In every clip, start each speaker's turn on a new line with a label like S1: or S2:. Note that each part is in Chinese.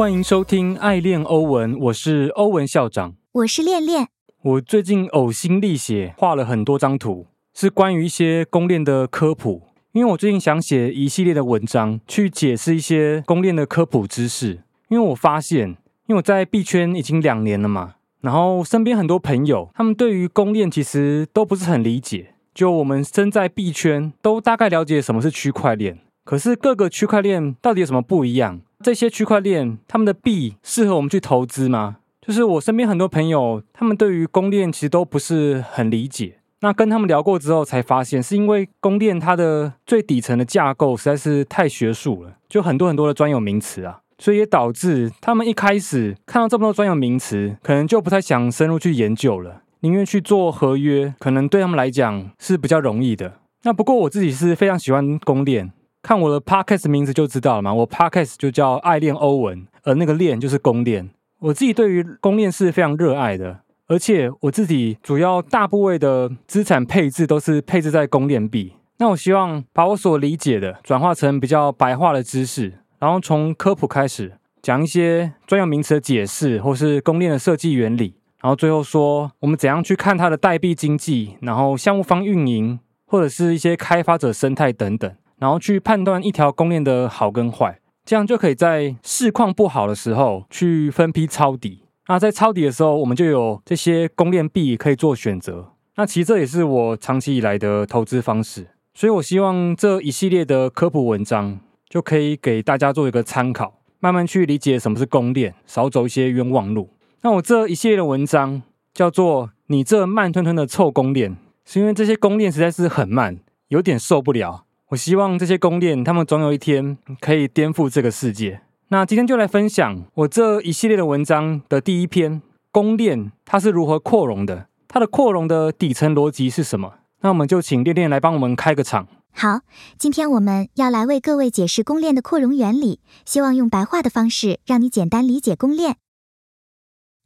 S1: 欢迎收听《爱恋欧文》，我是欧文校长。
S2: 我是恋恋，
S1: 我最近呕心沥血画了很多张图，是关于一些公链的科普。因为我最近想写一系列的文章，去解释一些公链的科普知识。因为我发现，因为我在币圈已经两年了嘛，然后身边很多朋友，他们对于公链其实都不是很理解。就我们身在币圈，都大概了解什么是区块链，可是各个区块链到底有什么不一样？这些区块链他们的币适合我们去投资吗？就是我身边很多朋友，他们对于公链其实都不是很理解。那跟他们聊过之后，才发现是因为公链它的最底层的架构实在是太学术了，就很多很多的专有名词啊，所以也导致他们一开始看到这么多专有名词，可能就不太想深入去研究了，宁愿去做合约，可能对他们来讲是比较容易的。那不过我自己是非常喜欢公链，看我的 podcast 名字就知道了嘛，我 podcast 就叫爱恋欧文，而那个恋就是公链。我自己对于公链是非常热爱的。而且我自己主要大部位的资产配置都是配置在公链币。那我希望把我所理解的转化成比较白话的知识，然后从科普开始讲一些专有名词的解释，或是公链的设计原理，然后最后说我们怎样去看它的代币经济，然后项目方运营，或者是一些开发者生态等等，然后去判断一条公链的好跟坏，这样就可以在市况不好的时候去分批抄底。那在抄底的时候，我们就有这些公链币可以做选择。那其实这也是我长期以来的投资方式，所以我希望这一系列的科普文章就可以给大家做一个参考，慢慢去理解什么是公链，少走一些冤枉路。那我这一系列的文章叫做“你这慢吞吞的臭公链”，是因为这些公链实在是很慢，有点受不了。我希望这些公链，他们总有一天可以颠覆这个世界。那今天就来分享我这一系列的文章的第一篇公链，它是如何扩容的？它的扩容的底层逻辑是什么？那我们就请练练来帮我们开个场。
S2: 好，今天我们要来为各位解释公链的扩容原理，希望用白话的方式让你简单理解公链。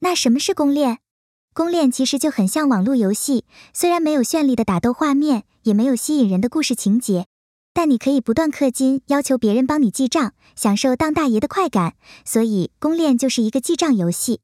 S2: 那什么是公链？公链其实就很像网络游戏，虽然没有绚丽的打斗画面，也没有吸引人的故事情节。但你可以不断氪金，要求别人帮你记账，享受当大爷的快感。所以公链就是一个记账游戏。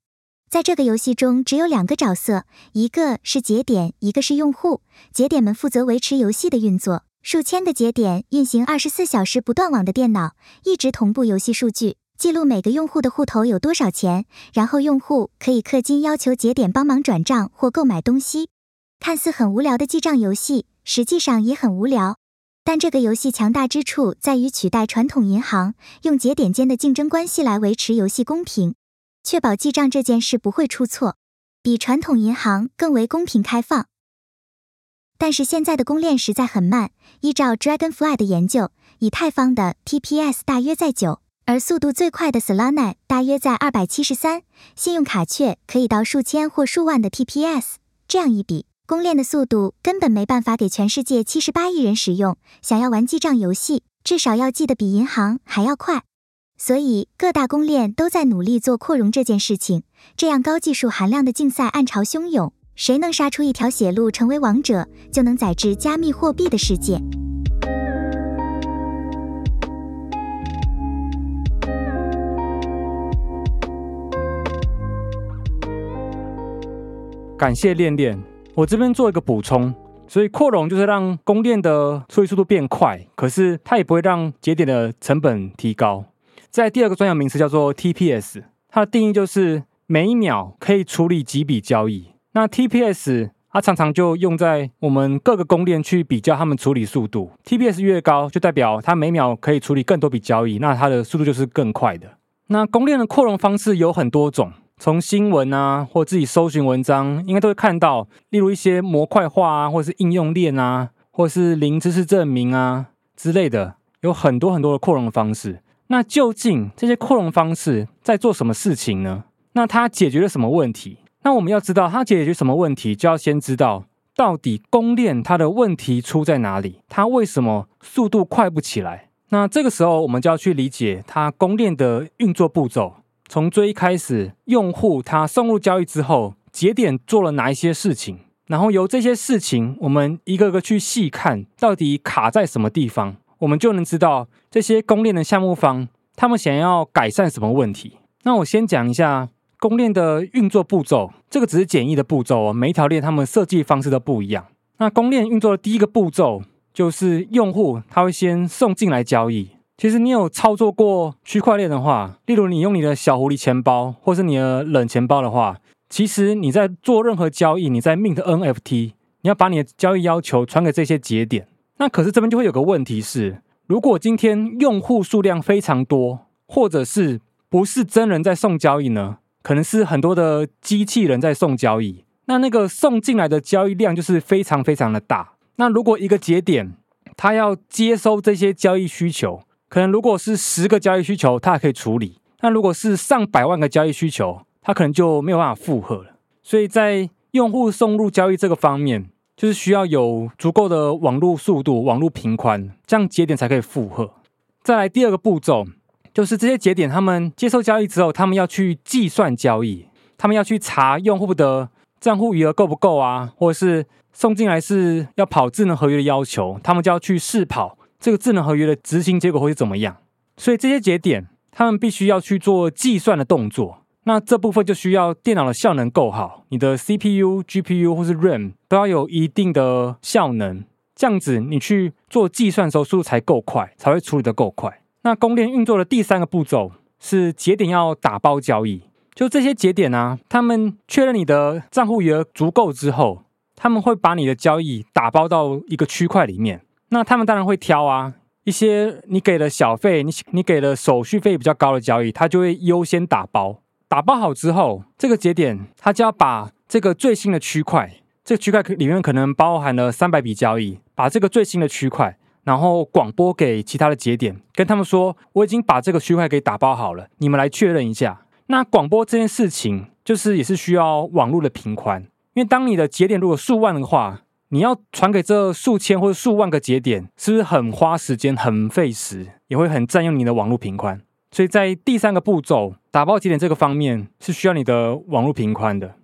S2: 在这个游戏中，只有两个角色，一个是节点，一个是用户。节点们负责维持游戏的运作，数千个节点运行二十四小时不断网的电脑，一直同步游戏数据，记录每个用户的户头有多少钱。然后用户可以氪金，要求节点帮忙转账或购买东西。看似很无聊的记账游戏，实际上也很无聊。但这个游戏强大之处在于取代传统银行，用节点间的竞争关系来维持游戏公平，确保记账这件事不会出错，比传统银行更为公平开放。但是现在的公链实在很慢，依照 Dragonfly 的研究，以太坊的 TPS 大约在九，而速度最快的 Solana 大约在二百七十三，信用卡却可以到数千或数万的 TPS，这样一比。公链的速度根本没办法给全世界七十八亿人使用。想要玩记账游戏，至少要记得比银行还要快。所以各大公链都在努力做扩容这件事情。这样高技术含量的竞赛暗潮汹涌，谁能杀出一条血路成为王者，就能载至加密货币的世界。
S1: 感谢练练。我这边做一个补充，所以扩容就是让供电的处理速度变快，可是它也不会让节点的成本提高。在第二个专有名词叫做 TPS，它的定义就是每一秒可以处理几笔交易。那 TPS 它常常就用在我们各个供链去比较它们处理速度，TPS 越高就代表它每秒可以处理更多笔交易，那它的速度就是更快的。那供链的扩容方式有很多种。从新闻啊，或自己搜寻文章，应该都会看到，例如一些模块化啊，或是应用链啊，或是零知识证明啊之类的，有很多很多的扩容方式。那究竟这些扩容方式在做什么事情呢？那它解决了什么问题？那我们要知道它解决什么问题，就要先知道到底公链它的问题出在哪里，它为什么速度快不起来？那这个时候，我们就要去理解它公链的运作步骤。从最一开始，用户他送入交易之后，节点做了哪一些事情？然后由这些事情，我们一个个去细看，到底卡在什么地方，我们就能知道这些公链的项目方他们想要改善什么问题。那我先讲一下公链的运作步骤，这个只是简易的步骤哦，每一条链他们设计方式都不一样。那公链运作的第一个步骤就是用户他会先送进来交易。其实你有操作过区块链的话，例如你用你的小狐狸钱包或是你的冷钱包的话，其实你在做任何交易，你在 mint NFT，你要把你的交易要求传给这些节点。那可是这边就会有个问题是，如果今天用户数量非常多，或者是不是真人在送交易呢？可能是很多的机器人在送交易。那那个送进来的交易量就是非常非常的大。那如果一个节点它要接收这些交易需求，可能如果是十个交易需求，它还可以处理；那如果是上百万个交易需求，它可能就没有办法负荷了。所以在用户送入交易这个方面，就是需要有足够的网络速度、网络频宽，这样节点才可以负荷。再来第二个步骤，就是这些节点他们接受交易之后，他们要去计算交易，他们要去查用户的。账户余额够不够啊？或者是送进来是要跑智能合约的要求，他们就要去试跑这个智能合约的执行结果会是怎么样。所以这些节点他们必须要去做计算的动作。那这部分就需要电脑的效能够好，你的 CPU、GPU 或是 RAM 都要有一定的效能，这样子你去做计算的时候速度才够快，才会处理的够快。那公链运作的第三个步骤是节点要打包交易。就这些节点啊，他们确认你的账户余额足够之后，他们会把你的交易打包到一个区块里面。那他们当然会挑啊，一些你给了小费，你你给了手续费比较高的交易，他就会优先打包。打包好之后，这个节点他就要把这个最新的区块，这个区块里面可能包含了三百笔交易，把这个最新的区块，然后广播给其他的节点，跟他们说，我已经把这个区块给打包好了，你们来确认一下。那广播这件事情，就是也是需要网络的频宽，因为当你的节点如果数万的话，你要传给这数千或者数万个节点，是不是很花时间、很费时，也会很占用你的网络频宽？所以在第三个步骤打包节点这个方面，是需要你的网络频宽的。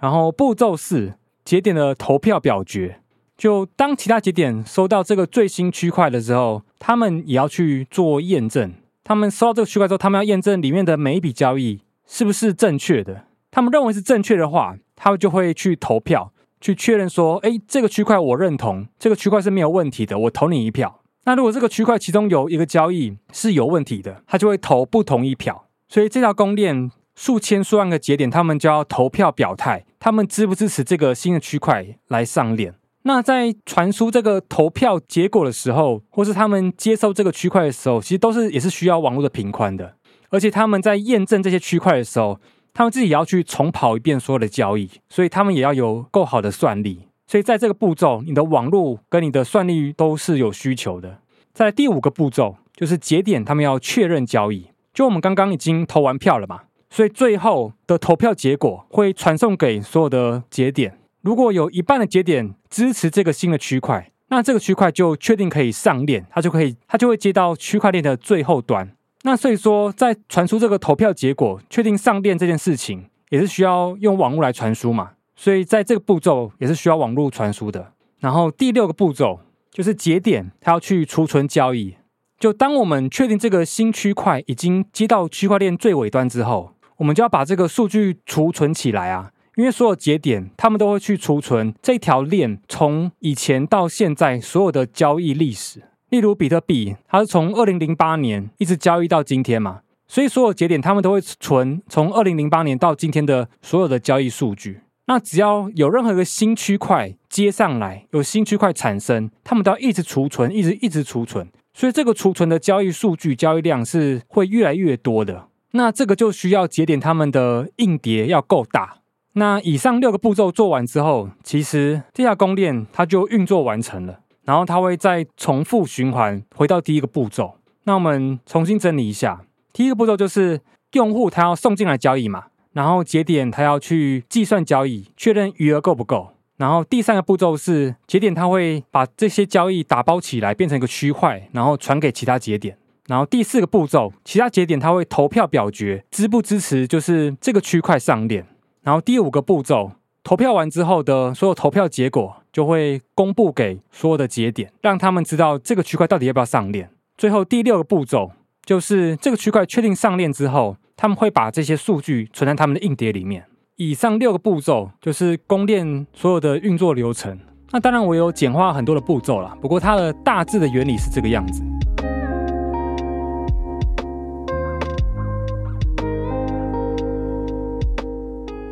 S1: 然后步骤四，节点的投票表决，就当其他节点收到这个最新区块的时候，他们也要去做验证。他们收到这个区块之后，他们要验证里面的每一笔交易。是不是正确的？他们认为是正确的话，他们就会去投票，去确认说：哎，这个区块我认同，这个区块是没有问题的，我投你一票。那如果这个区块其中有一个交易是有问题的，他就会投不同意票。所以这条公链数千数万个节点，他们就要投票表态，他们支不支持这个新的区块来上链。那在传输这个投票结果的时候，或是他们接收这个区块的时候，其实都是也是需要网络的频宽的。而且他们在验证这些区块的时候，他们自己也要去重跑一遍所有的交易，所以他们也要有够好的算力。所以在这个步骤，你的网络跟你的算力都是有需求的。在第五个步骤，就是节点他们要确认交易。就我们刚刚已经投完票了嘛，所以最后的投票结果会传送给所有的节点。如果有一半的节点支持这个新的区块，那这个区块就确定可以上链，它就可以，它就会接到区块链的最后端。那所以说，在传输这个投票结果、确定上链这件事情，也是需要用网络来传输嘛。所以在这个步骤也是需要网络传输的。然后第六个步骤就是节点它要去储存交易。就当我们确定这个新区块已经接到区块链最尾端之后，我们就要把这个数据储存起来啊。因为所有节点他们都会去储存这条链从以前到现在所有的交易历史。例如比特币，它是从二零零八年一直交易到今天嘛，所以所有节点他们都会存从二零零八年到今天的所有的交易数据。那只要有任何一个新区块接上来，有新区块产生，他们都要一直储存，一直一直储存。所以这个储存的交易数据交易量是会越来越多的。那这个就需要节点他们的硬碟要够大。那以上六个步骤做完之后，其实这条公链它就运作完成了。然后它会再重复循环，回到第一个步骤。那我们重新整理一下，第一个步骤就是用户他要送进来交易嘛，然后节点他要去计算交易，确认余额够不够。然后第三个步骤是节点他会把这些交易打包起来，变成一个区块，然后传给其他节点。然后第四个步骤，其他节点他会投票表决支不支持，就是这个区块上链。然后第五个步骤。投票完之后的所有投票结果就会公布给所有的节点，让他们知道这个区块到底要不要上链。最后第六个步骤就是这个区块确定上链之后，他们会把这些数据存在他们的硬碟里面。以上六个步骤就是公链所有的运作流程。那当然我有简化很多的步骤了，不过它的大致的原理是这个样子。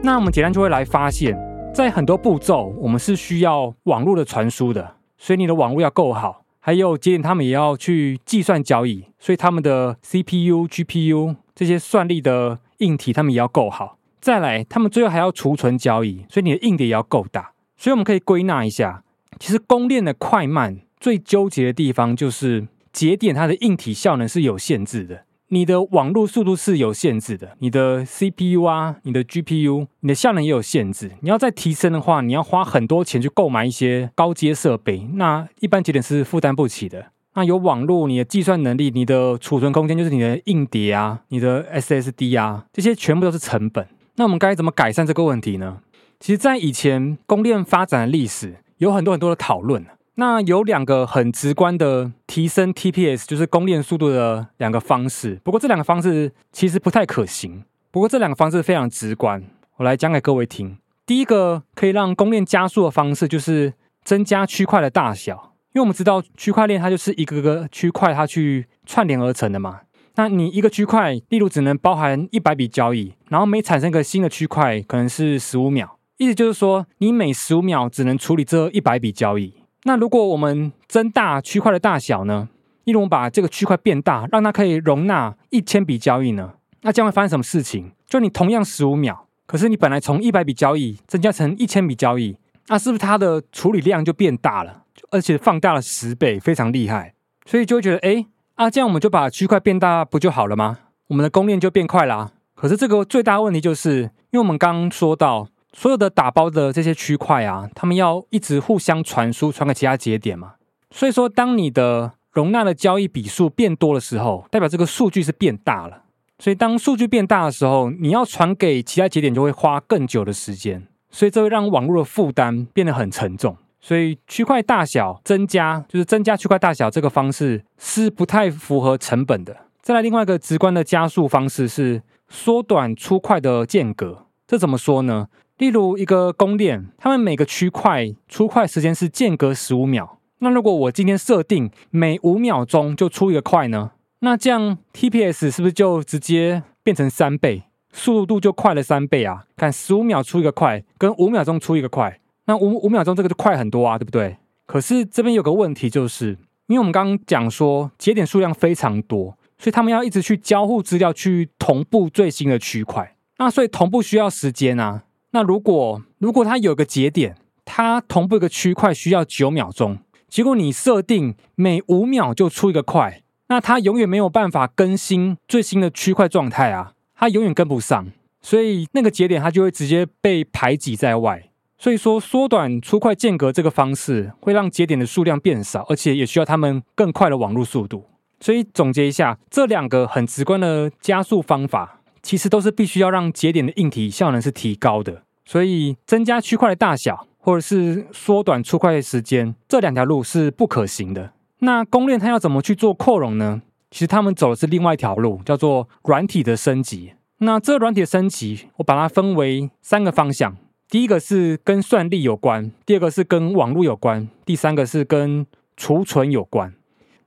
S1: 那我们简单就会来发现，在很多步骤我们是需要网络的传输的，所以你的网络要够好。还有节点，他们也要去计算交易，所以他们的 CPU、GPU 这些算力的硬体，他们也要够好。再来，他们最后还要储存交易，所以你的硬碟也要够大。所以我们可以归纳一下，其实公链的快慢最纠结的地方就是节点它的硬体效能是有限制的。你的网络速度是有限制的，你的 CPU 啊，你的 GPU，你的效能也有限制。你要再提升的话，你要花很多钱去购买一些高阶设备，那一般节点是负担不起的。那有网络，你的计算能力，你的储存空间，就是你的硬碟啊，你的 SSD 啊，这些全部都是成本。那我们该怎么改善这个问题呢？其实，在以前供链发展的历史，有很多很多的讨论。那有两个很直观的提升 TPS，就是公链速度的两个方式。不过这两个方式其实不太可行。不过这两个方式非常直观，我来讲给各位听。第一个可以让公链加速的方式，就是增加区块的大小。因为我们知道区块链它就是一个个区块它去串联而成的嘛。那你一个区块，例如只能包含一百笔交易，然后每产生一个新的区块，可能是十五秒。意思就是说，你每十五秒只能处理这一百笔交易。那如果我们增大区块的大小呢？例如我们把这个区块变大，让它可以容纳一千笔交易呢？那将会发生什么事情？就你同样十五秒，可是你本来从一百笔交易增加成一千笔交易，那是不是它的处理量就变大了？而且放大了十倍，非常厉害。所以就会觉得，哎，啊，这样我们就把区块变大不就好了吗？我们的公链就变快啦。可是这个最大问题就是，因为我们刚刚说到。所有的打包的这些区块啊，他们要一直互相传输，传给其他节点嘛。所以说，当你的容纳的交易笔数变多的时候，代表这个数据是变大了。所以当数据变大的时候，你要传给其他节点就会花更久的时间。所以这会让网络的负担变得很沉重。所以区块大小增加，就是增加区块大小这个方式是不太符合成本的。再来另外一个直观的加速方式是缩短出块的间隔。这怎么说呢？例如一个公链，他们每个区块出块时间是间隔十五秒。那如果我今天设定每五秒钟就出一个块呢？那这样 TPS 是不是就直接变成三倍，速度就快了三倍啊？看十五秒出一个块，跟五秒钟出一个块，那五五秒钟这个就快很多啊，对不对？可是这边有个问题，就是因为我们刚刚讲说节点数量非常多，所以他们要一直去交互资料，去同步最新的区块。那所以同步需要时间啊。那如果如果它有个节点，它同步一个区块需要九秒钟，结果你设定每五秒就出一个块，那它永远没有办法更新最新的区块状态啊，它永远跟不上，所以那个节点它就会直接被排挤在外。所以说，缩短出块间隔这个方式会让节点的数量变少，而且也需要他们更快的网络速度。所以总结一下，这两个很直观的加速方法。其实都是必须要让节点的硬体效能是提高的，所以增加区块的大小，或者是缩短出块的时间，这两条路是不可行的。那公链它要怎么去做扩容呢？其实他们走的是另外一条路，叫做软体的升级。那这软体的升级，我把它分为三个方向：第一个是跟算力有关，第二个是跟网络有关，第三个是跟储存有关。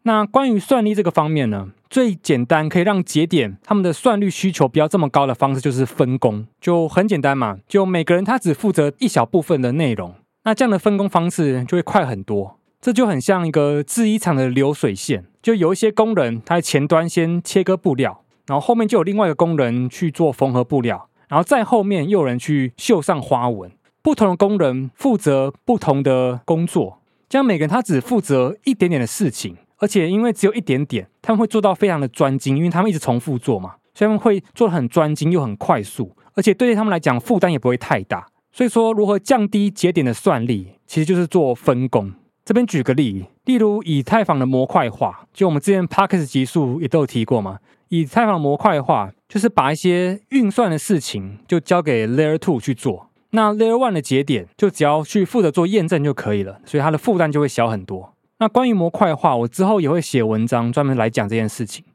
S1: 那关于算力这个方面呢？最简单可以让节点他们的算力需求不要这么高的方式就是分工，就很简单嘛，就每个人他只负责一小部分的内容，那这样的分工方式就会快很多。这就很像一个制衣厂的流水线，就有一些工人他在前端先切割布料，然后后面就有另外一个工人去做缝合布料，然后再后面又有人去绣上花纹。不同的工人负责不同的工作，这样每个人他只负责一点点的事情。而且因为只有一点点，他们会做到非常的专精，因为他们一直重复做嘛，所以他们会做的很专精又很快速，而且对于他们来讲负担也不会太大。所以说，如何降低节点的算力，其实就是做分工。这边举个例，例如以太坊的模块化，就我们之前 Parkes 级数也都有提过嘛。以太坊模块化就是把一些运算的事情就交给 Layer Two 去做，那 Layer One 的节点就只要去负责做验证就可以了，所以它的负担就会小很多。那关于模块化，我之后也会写文章专门来讲这件事情。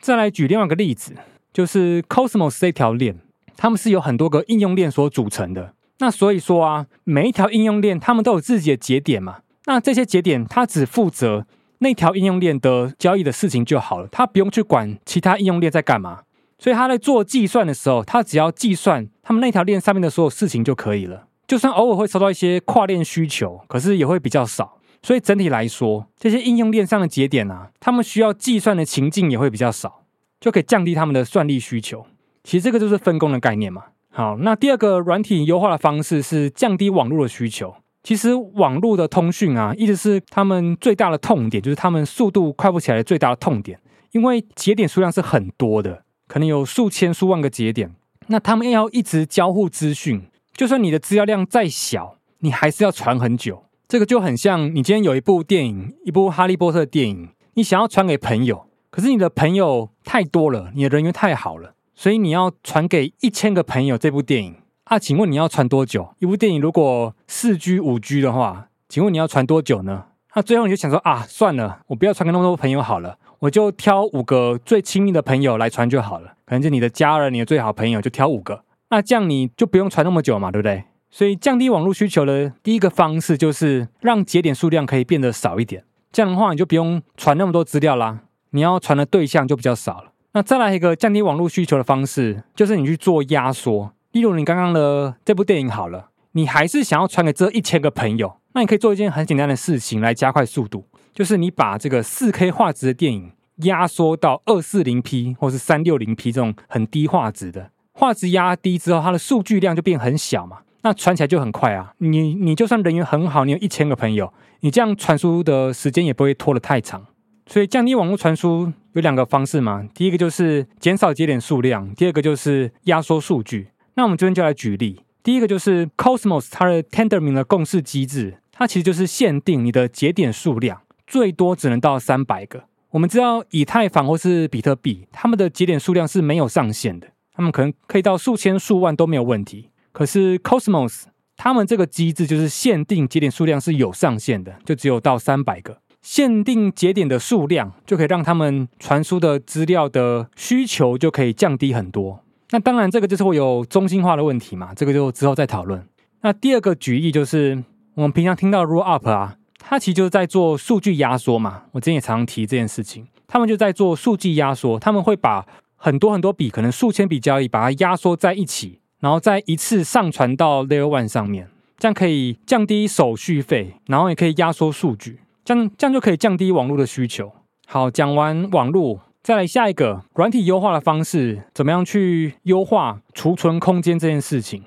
S1: 再来举另外一个例子，就是 Cosmos 这条链，它们是由很多个应用链所组成的。那所以说啊，每一条应用链他们都有自己的节点嘛。那这些节点它只负责那条应用链的交易的事情就好了，它不用去管其他应用链在干嘛。所以他在做计算的时候，他只要计算他们那条链上面的所有事情就可以了。就算偶尔会收到一些跨链需求，可是也会比较少。所以整体来说，这些应用链上的节点啊，他们需要计算的情境也会比较少，就可以降低他们的算力需求。其实这个就是分工的概念嘛。好，那第二个软体优化的方式是降低网络的需求。其实网络的通讯啊，一直是他们最大的痛点，就是他们速度快不起来最大的痛点，因为节点数量是很多的。可能有数千数万个节点，那他们要一直交互资讯，就算你的资料量再小，你还是要传很久。这个就很像你今天有一部电影，一部哈利波特电影，你想要传给朋友，可是你的朋友太多了，你的人缘太好了，所以你要传给一千个朋友这部电影啊？请问你要传多久？一部电影如果四 G 五 G 的话，请问你要传多久呢？那最后你就想说啊，算了，我不要传给那么多朋友好了。我就挑五个最亲密的朋友来传就好了，可能就你的家人、你的最好朋友，就挑五个。那这样你就不用传那么久嘛，对不对？所以降低网络需求的第一个方式就是让节点数量可以变得少一点。这样的话，你就不用传那么多资料啦，你要传的对象就比较少了。那再来一个降低网络需求的方式，就是你去做压缩。例如你刚刚的这部电影好了，你还是想要传给这一千个朋友，那你可以做一件很简单的事情来加快速度。就是你把这个四 K 画质的电影压缩到二四零 P 或是三六零 P 这种很低画质的画质压低之后，它的数据量就变很小嘛，那传起来就很快啊。你你就算人缘很好，你有一千个朋友，你这样传输的时间也不会拖得太长。所以降低网络传输有两个方式嘛，第一个就是减少节点数量，第二个就是压缩数据。那我们这边就来举例，第一个就是 Cosmos 它的 Tendermint 的共识机制，它其实就是限定你的节点数量。最多只能到三百个。我们知道以太坊或是比特币，他们的节点数量是没有上限的，他们可能可以到数千数万都没有问题。可是 Cosmos 他们这个机制就是限定节点数量是有上限的，就只有到三百个。限定节点的数量就可以让他们传输的资料的需求就可以降低很多。那当然这个就是会有中心化的问题嘛，这个就之后再讨论。那第二个举例就是我们平常听到 Roll Up 啊。它其实就是在做数据压缩嘛，我之前也常常提这件事情。他们就在做数据压缩，他们会把很多很多笔，可能数千笔交易，把它压缩在一起，然后再一次上传到 Layer One 上面，这样可以降低手续费，然后也可以压缩数据，这样这样就可以降低网络的需求。好，讲完网络，再来下一个软体优化的方式，怎么样去优化储存空间这件事情？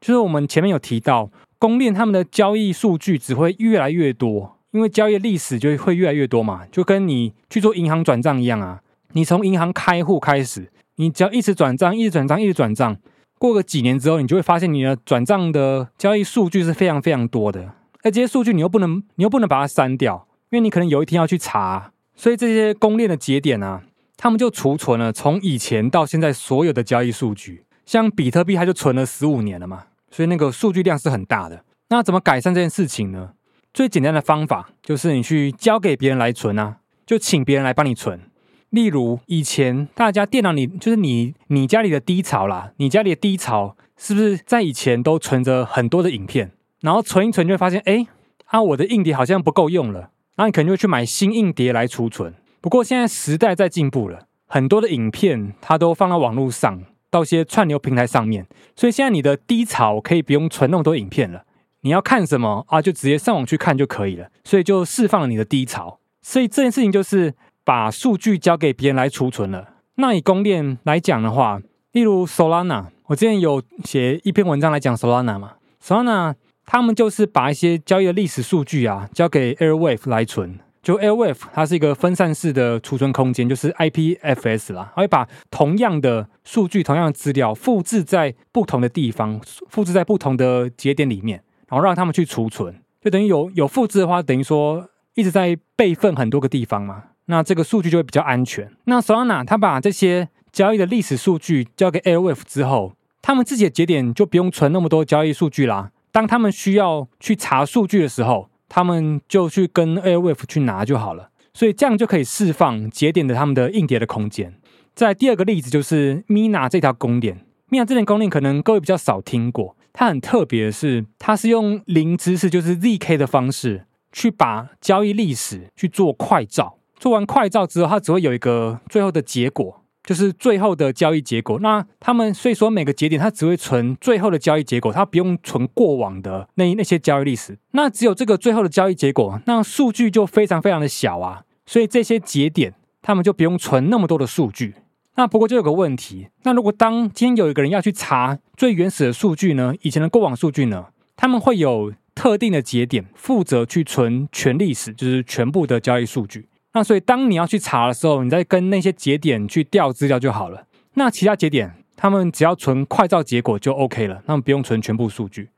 S1: 就是我们前面有提到。公链他们的交易数据只会越来越多，因为交易历史就会越来越多嘛，就跟你去做银行转账一样啊。你从银行开户开始，你只要一直转账，一直转账，一直转账，过个几年之后，你就会发现你的转账的交易数据是非常非常多的。而这些数据你又不能，你又不能把它删掉，因为你可能有一天要去查。所以这些公链的节点啊，他们就储存了从以前到现在所有的交易数据。像比特币，它就存了十五年了嘛。所以那个数据量是很大的。那怎么改善这件事情呢？最简单的方法就是你去交给别人来存啊，就请别人来帮你存。例如以前大家电脑里就是你你家里的低潮啦，你家里的低潮是不是在以前都存着很多的影片？然后存一存就会发现，哎，啊我的硬碟好像不够用了，然后你可能就会去买新硬碟来储存。不过现在时代在进步了，很多的影片它都放到网络上。到一些串流平台上面，所以现在你的低潮可以不用存那么多影片了。你要看什么啊，就直接上网去看就可以了。所以就释放了你的低潮。所以这件事情就是把数据交给别人来储存了。那以公链来讲的话，例如 Solana，我之前有写一篇文章来讲 Solana 嘛，Solana 他们就是把一些交易的历史数据啊，交给 Airwave 来存。就 Airwave 它是一个分散式的储存空间，就是 IPFS 啦，它会把同样的数据、同样的资料复制在不同的地方，复制在不同的节点里面，然后让他们去储存，就等于有有复制的话，等于说一直在备份很多个地方嘛，那这个数据就会比较安全。那 Solana 它把这些交易的历史数据交给 Airwave 之后，他们自己的节点就不用存那么多交易数据啦。当他们需要去查数据的时候，他们就去跟 Airwave 去拿就好了，所以这样就可以释放节点的他们的硬碟的空间。在第二个例子就是 Mina 这条公链，Mina 这条公链可能各位比较少听过，它很特别的是，它是用零知识就是 zk 的方式去把交易历史去做快照，做完快照之后，它只会有一个最后的结果。就是最后的交易结果。那他们所以说每个节点它只会存最后的交易结果，它不用存过往的那那些交易历史。那只有这个最后的交易结果，那数据就非常非常的小啊。所以这些节点他们就不用存那么多的数据。那不过就有个问题，那如果当今天有一个人要去查最原始的数据呢？以前的过往数据呢？他们会有特定的节点负责去存全历史，就是全部的交易数据。那所以，当你要去查的时候，你再跟那些节点去调资料就好了。那其他节点，他们只要存快照结果就 OK 了，他们不用存全部数据。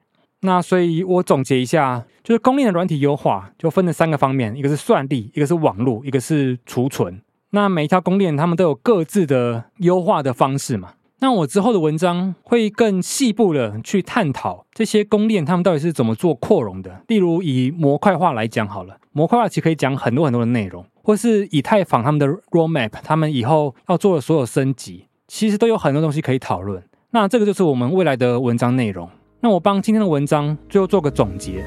S1: 那所以我总结一下，就是公链的软体优化就分了三个方面：一个是算力，一个是网络，一个是储存。那每一条公链，他们都有各自的优化的方式嘛。那我之后的文章会更细部的去探讨这些公链，他们到底是怎么做扩容的。例如以模块化来讲好了，模块化其实可以讲很多很多的内容。或是以太坊他们的 roadmap，他们以后要做的所有升级，其实都有很多东西可以讨论。那这个就是我们未来的文章内容。那我帮今天的文章最后做个总结，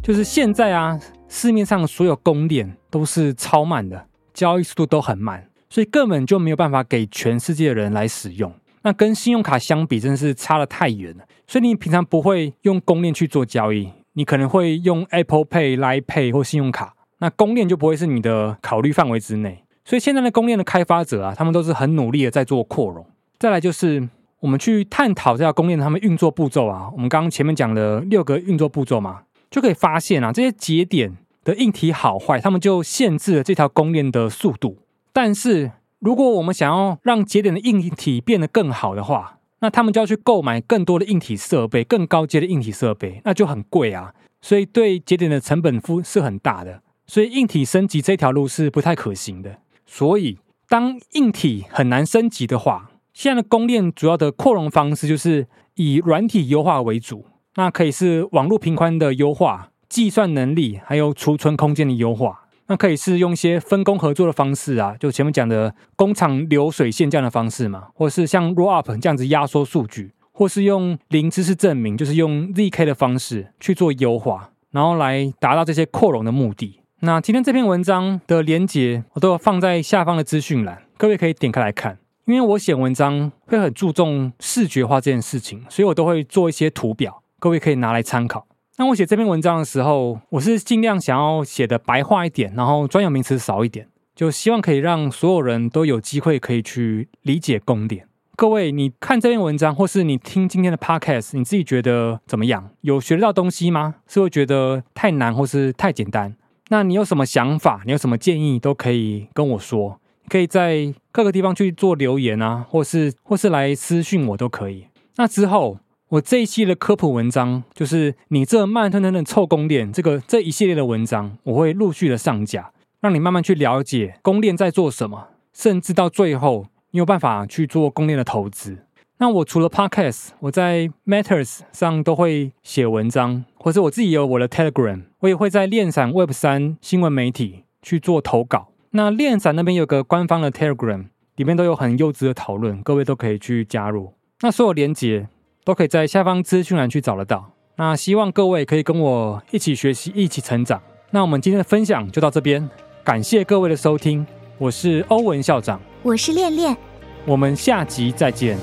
S1: 就是现在啊，市面上所有公链都是超慢的，交易速度都很慢，所以根本就没有办法给全世界的人来使用。那跟信用卡相比，真的是差得太远了。所以你平常不会用公链去做交易。你可能会用 Apple Pay、Line Pay 或信用卡，那公链就不会是你的考虑范围之内。所以现在的公链的开发者啊，他们都是很努力的在做扩容。再来就是我们去探讨这条公链他们运作步骤啊，我们刚刚前面讲的六个运作步骤嘛，就可以发现啊，这些节点的硬体好坏，他们就限制了这条公链的速度。但是如果我们想要让节点的硬体变得更好的话，那他们就要去购买更多的硬体设备，更高阶的硬体设备，那就很贵啊。所以对节点的成本负是很大的，所以硬体升级这条路是不太可行的。所以当硬体很难升级的话，现在的公链主要的扩容方式就是以软体优化为主，那可以是网络频宽的优化、计算能力，还有储存空间的优化。那可以是用一些分工合作的方式啊，就前面讲的工厂流水线这样的方式嘛，或是像 roll up 这样子压缩数据，或是用零知识证明，就是用 zk 的方式去做优化，然后来达到这些扩容的目的。那今天这篇文章的连接我都有放在下方的资讯栏，各位可以点开来看。因为我写文章会很注重视觉化这件事情，所以我都会做一些图表，各位可以拿来参考。那我写这篇文章的时候，我是尽量想要写的白话一点，然后专有名词少一点，就希望可以让所有人都有机会可以去理解公点。各位，你看这篇文章，或是你听今天的 podcast，你自己觉得怎么样？有学到东西吗？是会觉得太难，或是太简单？那你有什么想法？你有什么建议，都可以跟我说。可以在各个地方去做留言啊，或是或是来私讯我都可以。那之后。我这一期的科普文章，就是你这慢吞吞的臭宫链这个这一系列的文章，我会陆续的上架，让你慢慢去了解宫链在做什么，甚至到最后你有办法去做宫链的投资。那我除了 Podcast，我在 Matters 上都会写文章，或者我自己有我的 Telegram，我也会在链闪 Web 三新闻媒体去做投稿。那链闪那边有个官方的 Telegram，里面都有很优质的讨论，各位都可以去加入。那所有连接。都可以在下方资讯栏去找得到。那希望各位可以跟我一起学习，一起成长。那我们今天的分享就到这边，感谢各位的收听。我是欧文校长，
S2: 我是恋恋，
S1: 我们下集再见。